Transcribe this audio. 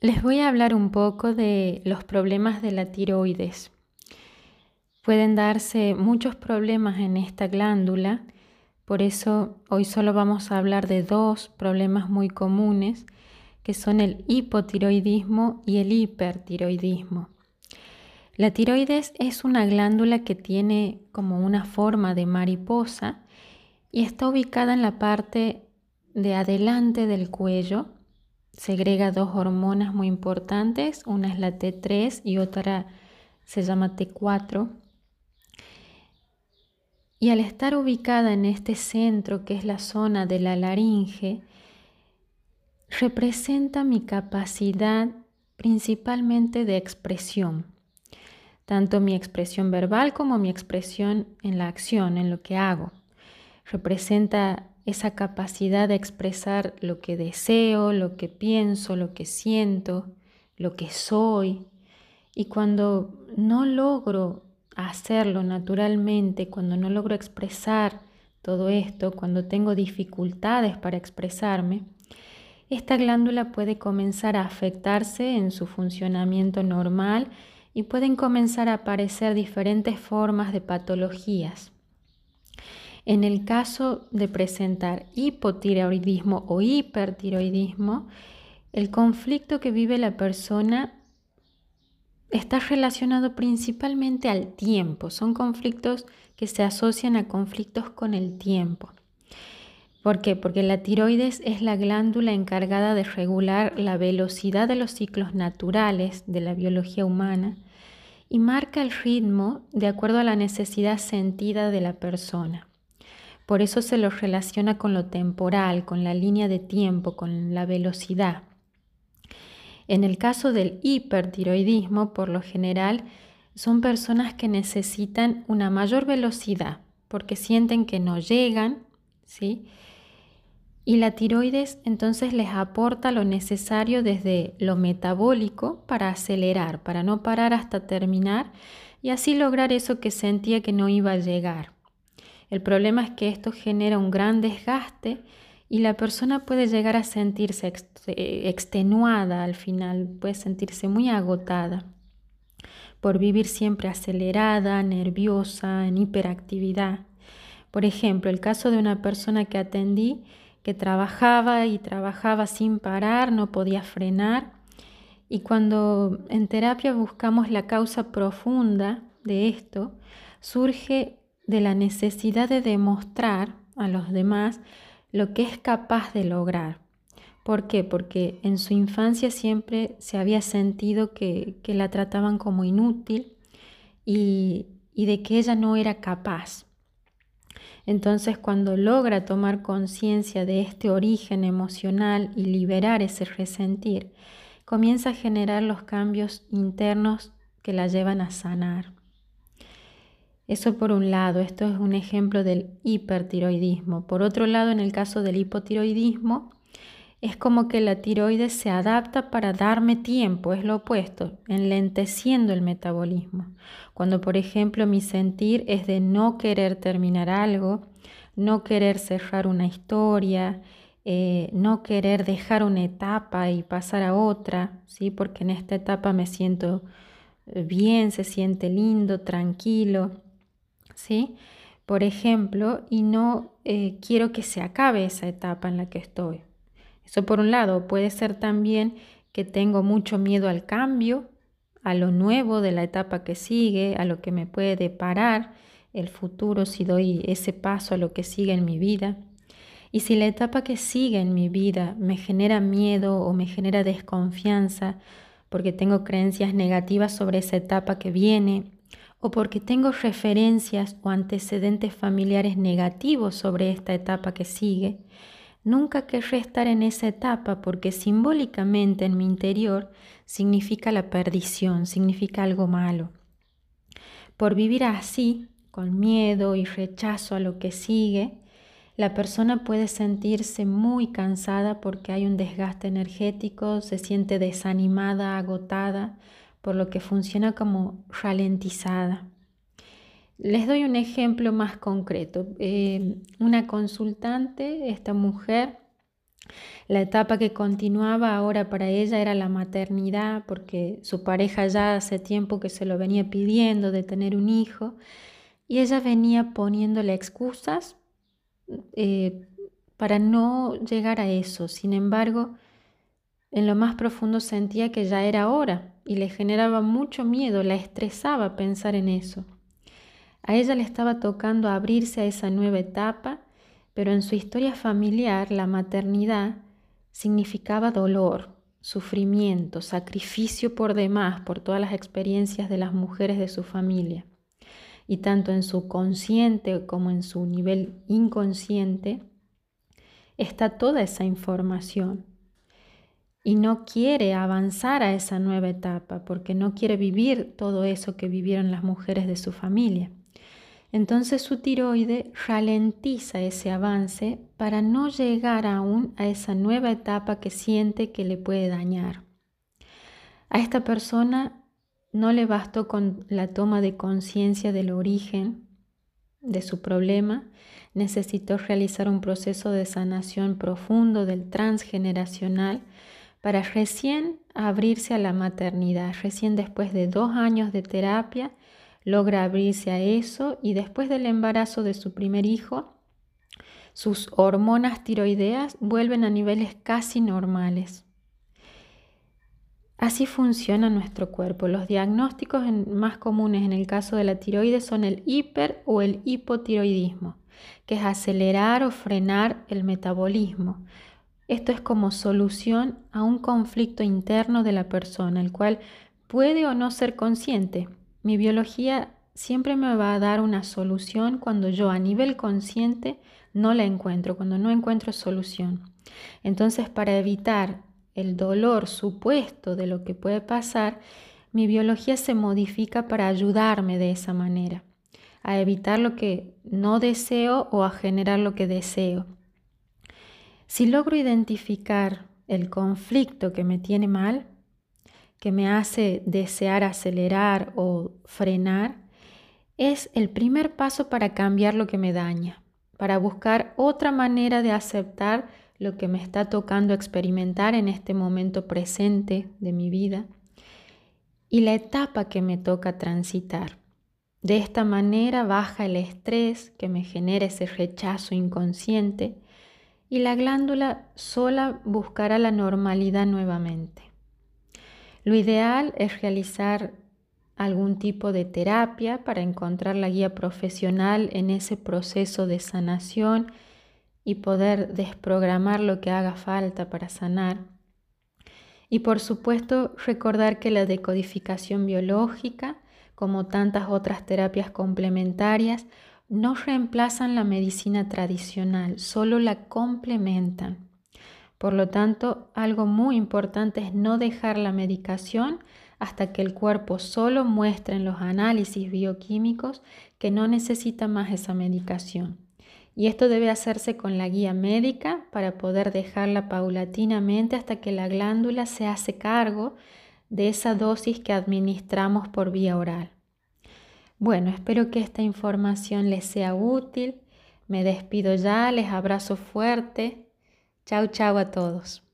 Les voy a hablar un poco de los problemas de la tiroides. Pueden darse muchos problemas en esta glándula, por eso hoy solo vamos a hablar de dos problemas muy comunes, que son el hipotiroidismo y el hipertiroidismo. La tiroides es una glándula que tiene como una forma de mariposa y está ubicada en la parte de adelante del cuello segrega dos hormonas muy importantes, una es la T3 y otra se llama T4. Y al estar ubicada en este centro, que es la zona de la laringe, representa mi capacidad principalmente de expresión, tanto mi expresión verbal como mi expresión en la acción, en lo que hago. Representa esa capacidad de expresar lo que deseo, lo que pienso, lo que siento, lo que soy. Y cuando no logro hacerlo naturalmente, cuando no logro expresar todo esto, cuando tengo dificultades para expresarme, esta glándula puede comenzar a afectarse en su funcionamiento normal y pueden comenzar a aparecer diferentes formas de patologías. En el caso de presentar hipotiroidismo o hipertiroidismo, el conflicto que vive la persona está relacionado principalmente al tiempo. Son conflictos que se asocian a conflictos con el tiempo. ¿Por qué? Porque la tiroides es la glándula encargada de regular la velocidad de los ciclos naturales de la biología humana y marca el ritmo de acuerdo a la necesidad sentida de la persona. Por eso se lo relaciona con lo temporal, con la línea de tiempo, con la velocidad. En el caso del hipertiroidismo, por lo general, son personas que necesitan una mayor velocidad porque sienten que no llegan, ¿sí? Y la tiroides entonces les aporta lo necesario desde lo metabólico para acelerar, para no parar hasta terminar y así lograr eso que sentía que no iba a llegar. El problema es que esto genera un gran desgaste y la persona puede llegar a sentirse extenuada al final, puede sentirse muy agotada por vivir siempre acelerada, nerviosa, en hiperactividad. Por ejemplo, el caso de una persona que atendí que trabajaba y trabajaba sin parar, no podía frenar. Y cuando en terapia buscamos la causa profunda de esto, surge de la necesidad de demostrar a los demás lo que es capaz de lograr. ¿Por qué? Porque en su infancia siempre se había sentido que, la trataban como inútil y, y de que ella no era capaz. Entonces cuando logra tomar conciencia de este origen emocional y liberar ese resentir, comienza a generar los cambios internos que la llevan a sanar. Eso por un lado, esto es un ejemplo del hipertiroidismo. Por otro lado, en el caso del hipotiroidismo, es como que la tiroides se adapta para darme tiempo, es lo opuesto, enlenteciendo el metabolismo. Cuando, por ejemplo, mi sentir es de no querer terminar algo, no querer cerrar una historia, eh, no querer dejar una etapa y pasar a otra, ¿sí? porque en esta etapa me siento eh, bien, se siente lindo, tranquilo. ¿Sí? Por ejemplo, y no eh, quiero que se acabe esa etapa en la que estoy. Eso por un lado puede ser también que tengo mucho miedo al cambio, a lo nuevo de la etapa que sigue, a lo que me puede deparar el futuro si doy ese paso a lo que sigue en mi vida. Y si la etapa que sigue en mi vida me genera miedo o me genera desconfianza porque tengo creencias negativas sobre esa etapa que viene o porque tengo referencias o antecedentes familiares negativos sobre esta etapa que sigue, nunca querré estar en esa etapa porque simbólicamente en mi interior significa la perdición, significa algo malo. Por vivir así, con miedo y rechazo a lo que sigue, la persona puede sentirse muy cansada porque hay un desgaste energético, se siente desanimada, agotada, por lo que funciona como ralentizada. Les doy un ejemplo más concreto. Eh, una consultante, esta mujer, La etapa que continuaba ahora para ella era la maternidad, porque su pareja ya hace tiempo que se lo venía pidiendo de tener un hijo, y ella venía poniéndole excusas eh, para no llegar a eso. Sin embargo, en lo más profundo sentía que ya era hora y le generaba mucho miedo, la estresaba pensar en eso. A ella le estaba tocando abrirse a esa nueva etapa, pero en su historia familiar la maternidad significaba dolor, sufrimiento, sacrificio por demás por todas las experiencias de las mujeres de su familia. Y tanto en su consciente como en su nivel inconsciente está toda esa información. Y no quiere avanzar a esa nueva etapa porque no quiere vivir todo eso que vivieron las mujeres de su familia. Entonces su tiroide ralentiza ese avance para no llegar aún a esa nueva etapa que siente que le puede dañar. A esta persona no le bastó con la toma de conciencia del origen de su problema, necesitó realizar un proceso de sanación profundo del transgeneracional para recién abrirse a la maternidad, recién después de dos años de terapia logra abrirse a eso y después del embarazo de su primer hijo, sus hormonas tiroideas vuelven a niveles casi normales. Así funciona nuestro cuerpo. Los diagnósticos más comunes en el caso de la tiroides son el hiper o el hipotiroidismo, que es acelerar o frenar el metabolismo. Esto es como solución a un conflicto interno de la persona, el cual puede o no ser consciente, mi biología siempre me va a dar una solución cuando yo a nivel consciente no la encuentro, cuando no encuentro solución. Entonces, para evitar el dolor supuesto de lo que puede pasar, mi biología se modifica para ayudarme de esa manera, a evitar lo que no deseo o a generar lo que deseo. Si logro identificar el conflicto que me tiene mal, que me hace desear acelerar o frenar, es el primer paso para cambiar lo que me daña, para buscar otra manera de aceptar lo que me está tocando experimentar en este momento presente de mi vida y la etapa que me toca transitar. De esta manera baja el estrés que me genera ese rechazo inconsciente y la glándula sola buscará la normalidad nuevamente. Lo ideal es realizar algún tipo de terapia para encontrar la guía profesional en ese proceso de sanación y poder desprogramar lo que haga falta para sanar. Y por supuesto recordar que la decodificación biológica, como tantas otras terapias complementarias, no reemplazan la medicina tradicional, solo la complementan. Por lo tanto, algo muy importante es no dejar la medicación hasta que el cuerpo solo muestre en los análisis bioquímicos que no necesita más esa medicación. Y esto debe hacerse con la guía médica para poder dejarla paulatinamente hasta que la glándula se hace cargo de esa dosis que administramos por vía oral. Bueno, espero que esta información les sea útil. Me despido ya, les abrazo fuerte Chao, chao a todos.